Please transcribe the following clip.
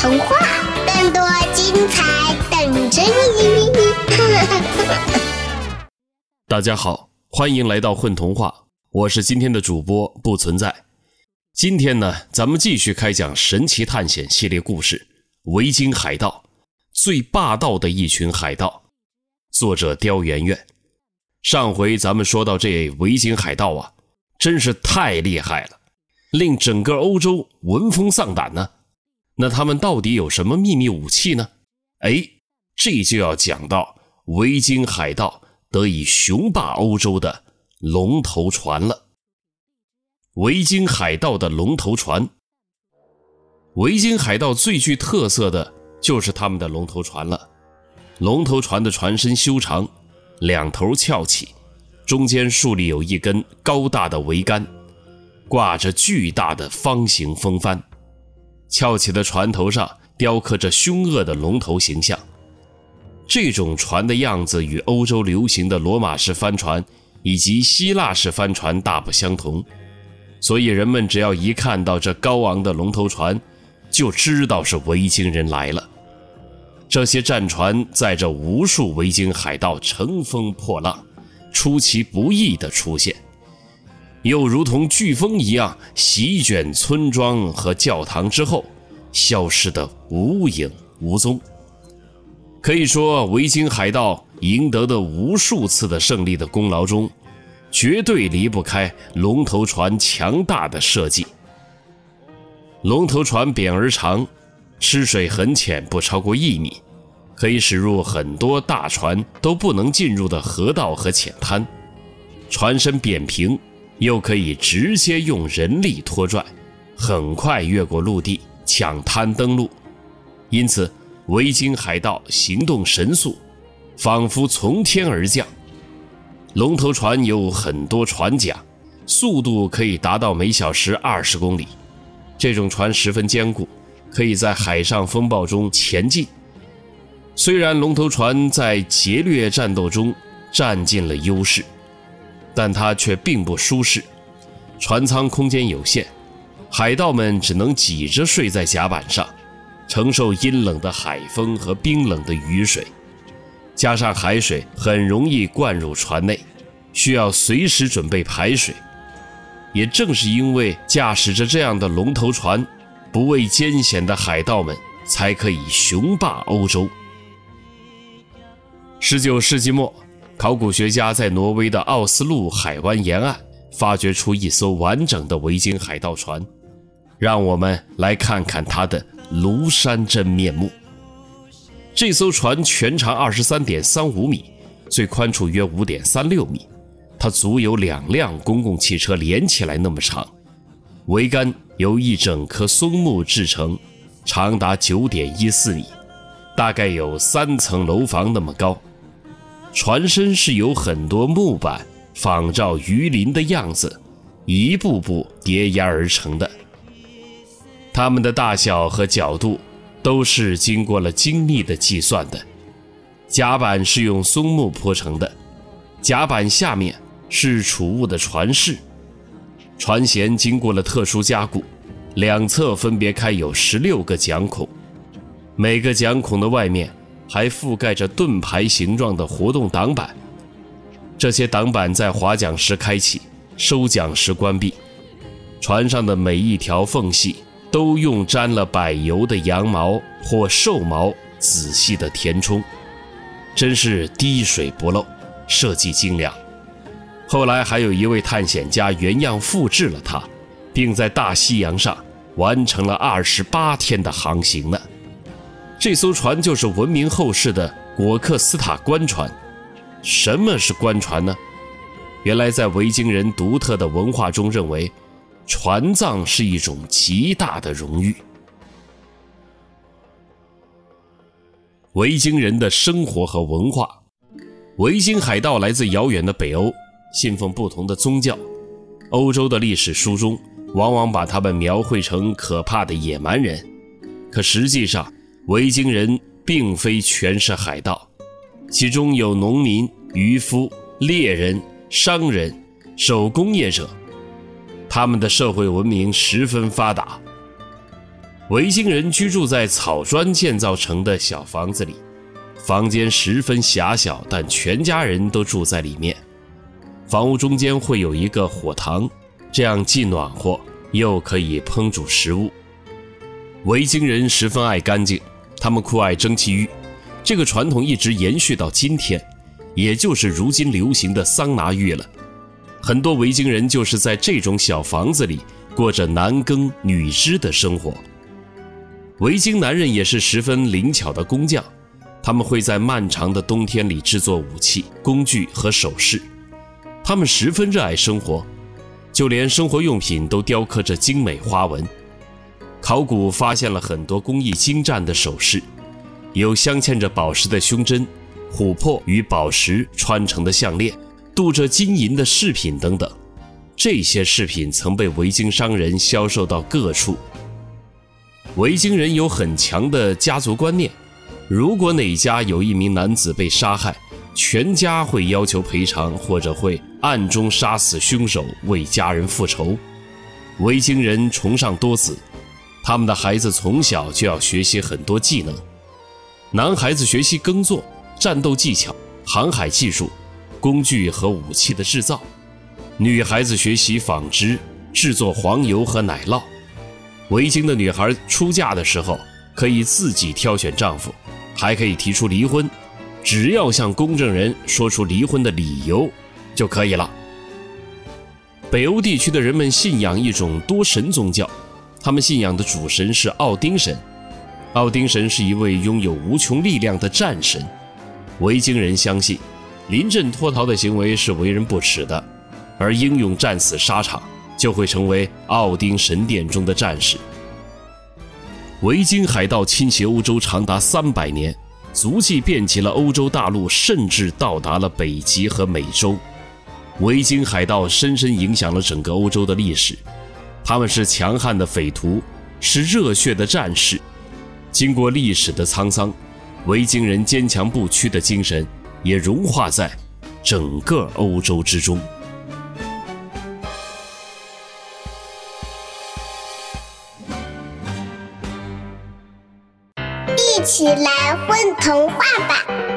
童话，更多精彩等着你！大家好，欢迎来到混童话，我是今天的主播不存在。今天呢，咱们继续开讲神奇探险系列故事《维京海盗》，最霸道的一群海盗。作者刁媛媛。上回咱们说到这维京海盗啊，真是太厉害了，令整个欧洲闻风丧胆呢。那他们到底有什么秘密武器呢？哎，这就要讲到维京海盗得以雄霸欧洲的龙头船了。维京海盗的龙头船，维京海盗最具特色的就是他们的龙头船了。龙头船的船身修长，两头翘起，中间竖立有一根高大的桅杆，挂着巨大的方形风帆。翘起的船头上雕刻着凶恶的龙头形象，这种船的样子与欧洲流行的罗马式帆船以及希腊式帆船大不相同，所以人们只要一看到这高昂的龙头船，就知道是维京人来了。这些战船载着无数维京海盗乘风破浪，出其不意地出现。又如同飓风一样席卷村庄和教堂之后，消失得无影无踪。可以说，维京海盗赢得的无数次的胜利的功劳中，绝对离不开龙头船强大的设计。龙头船扁而长，吃水很浅，不超过一米，可以驶入很多大船都不能进入的河道和浅滩。船身扁平。又可以直接用人力拖拽，很快越过陆地抢滩登陆，因此维京海盗行动神速，仿佛从天而降。龙头船有很多船桨，速度可以达到每小时二十公里。这种船十分坚固，可以在海上风暴中前进。虽然龙头船在劫掠战斗中占尽了优势。但它却并不舒适，船舱空间有限，海盗们只能挤着睡在甲板上，承受阴冷的海风和冰冷的雨水，加上海水很容易灌入船内，需要随时准备排水。也正是因为驾驶着这样的龙头船，不畏艰险的海盗们才可以雄霸欧洲。十九世纪末。考古学家在挪威的奥斯陆海湾沿岸发掘出一艘完整的维京海盗船，让我们来看看它的庐山真面目。这艘船全长二十三点三五米，最宽处约五点三六米，它足有两辆公共汽车连起来那么长。桅杆由一整棵松木制成，长达九点一四米，大概有三层楼房那么高。船身是由很多木板仿照鱼鳞的样子，一步步叠压而成的。它们的大小和角度都是经过了精密的计算的。甲板是用松木铺成的，甲板下面是储物的船室。船舷经过了特殊加固，两侧分别开有十六个桨孔，每个桨孔的外面。还覆盖着盾牌形状的活动挡板，这些挡板在划桨时开启，收桨时关闭。船上的每一条缝隙都用沾了柏油的羊毛或兽毛仔细的填充，真是滴水不漏，设计精良。后来还有一位探险家原样复制了它，并在大西洋上完成了二十八天的航行呢。这艘船就是闻名后世的果克斯塔官船。什么是官船呢？原来在维京人独特的文化中，认为船葬是一种极大的荣誉。维京人的生活和文化，维京海盗来自遥远的北欧，信奉不同的宗教。欧洲的历史书中往往把他们描绘成可怕的野蛮人，可实际上。维京人并非全是海盗，其中有农民、渔夫、猎人、商人、手工业者，他们的社会文明十分发达。维京人居住在草砖建造成的小房子里，房间十分狭小，但全家人都住在里面。房屋中间会有一个火塘，这样既暖和又可以烹煮食物。维京人十分爱干净，他们酷爱蒸汽浴，这个传统一直延续到今天，也就是如今流行的桑拿浴了。很多维京人就是在这种小房子里过着男耕女织的生活。维京男人也是十分灵巧的工匠，他们会在漫长的冬天里制作武器、工具和首饰。他们十分热爱生活，就连生活用品都雕刻着精美花纹。考古发现了很多工艺精湛的首饰，有镶嵌着宝石的胸针、琥珀与宝石穿成的项链、镀着金银的饰品等等。这些饰品曾被维京商人销售到各处。维京人有很强的家族观念，如果哪家有一名男子被杀害，全家会要求赔偿，或者会暗中杀死凶手为家人复仇。维京人崇尚多子。他们的孩子从小就要学习很多技能，男孩子学习耕作、战斗技巧、航海技术、工具和武器的制造；女孩子学习纺织、制作黄油和奶酪。维京的女孩出嫁的时候可以自己挑选丈夫，还可以提出离婚，只要向公证人说出离婚的理由就可以了。北欧地区的人们信仰一种多神宗教。他们信仰的主神是奥丁神，奥丁神是一位拥有无穷力量的战神。维京人相信，临阵脱逃的行为是为人不耻的，而英勇战死沙场就会成为奥丁神殿中的战士。维京海盗侵袭欧洲长达三百年，足迹遍及了欧洲大陆，甚至到达了北极和美洲。维京海盗深深影响了整个欧洲的历史。他们是强悍的匪徒，是热血的战士。经过历史的沧桑，维京人坚强不屈的精神也融化在整个欧洲之中。一起来混童话吧！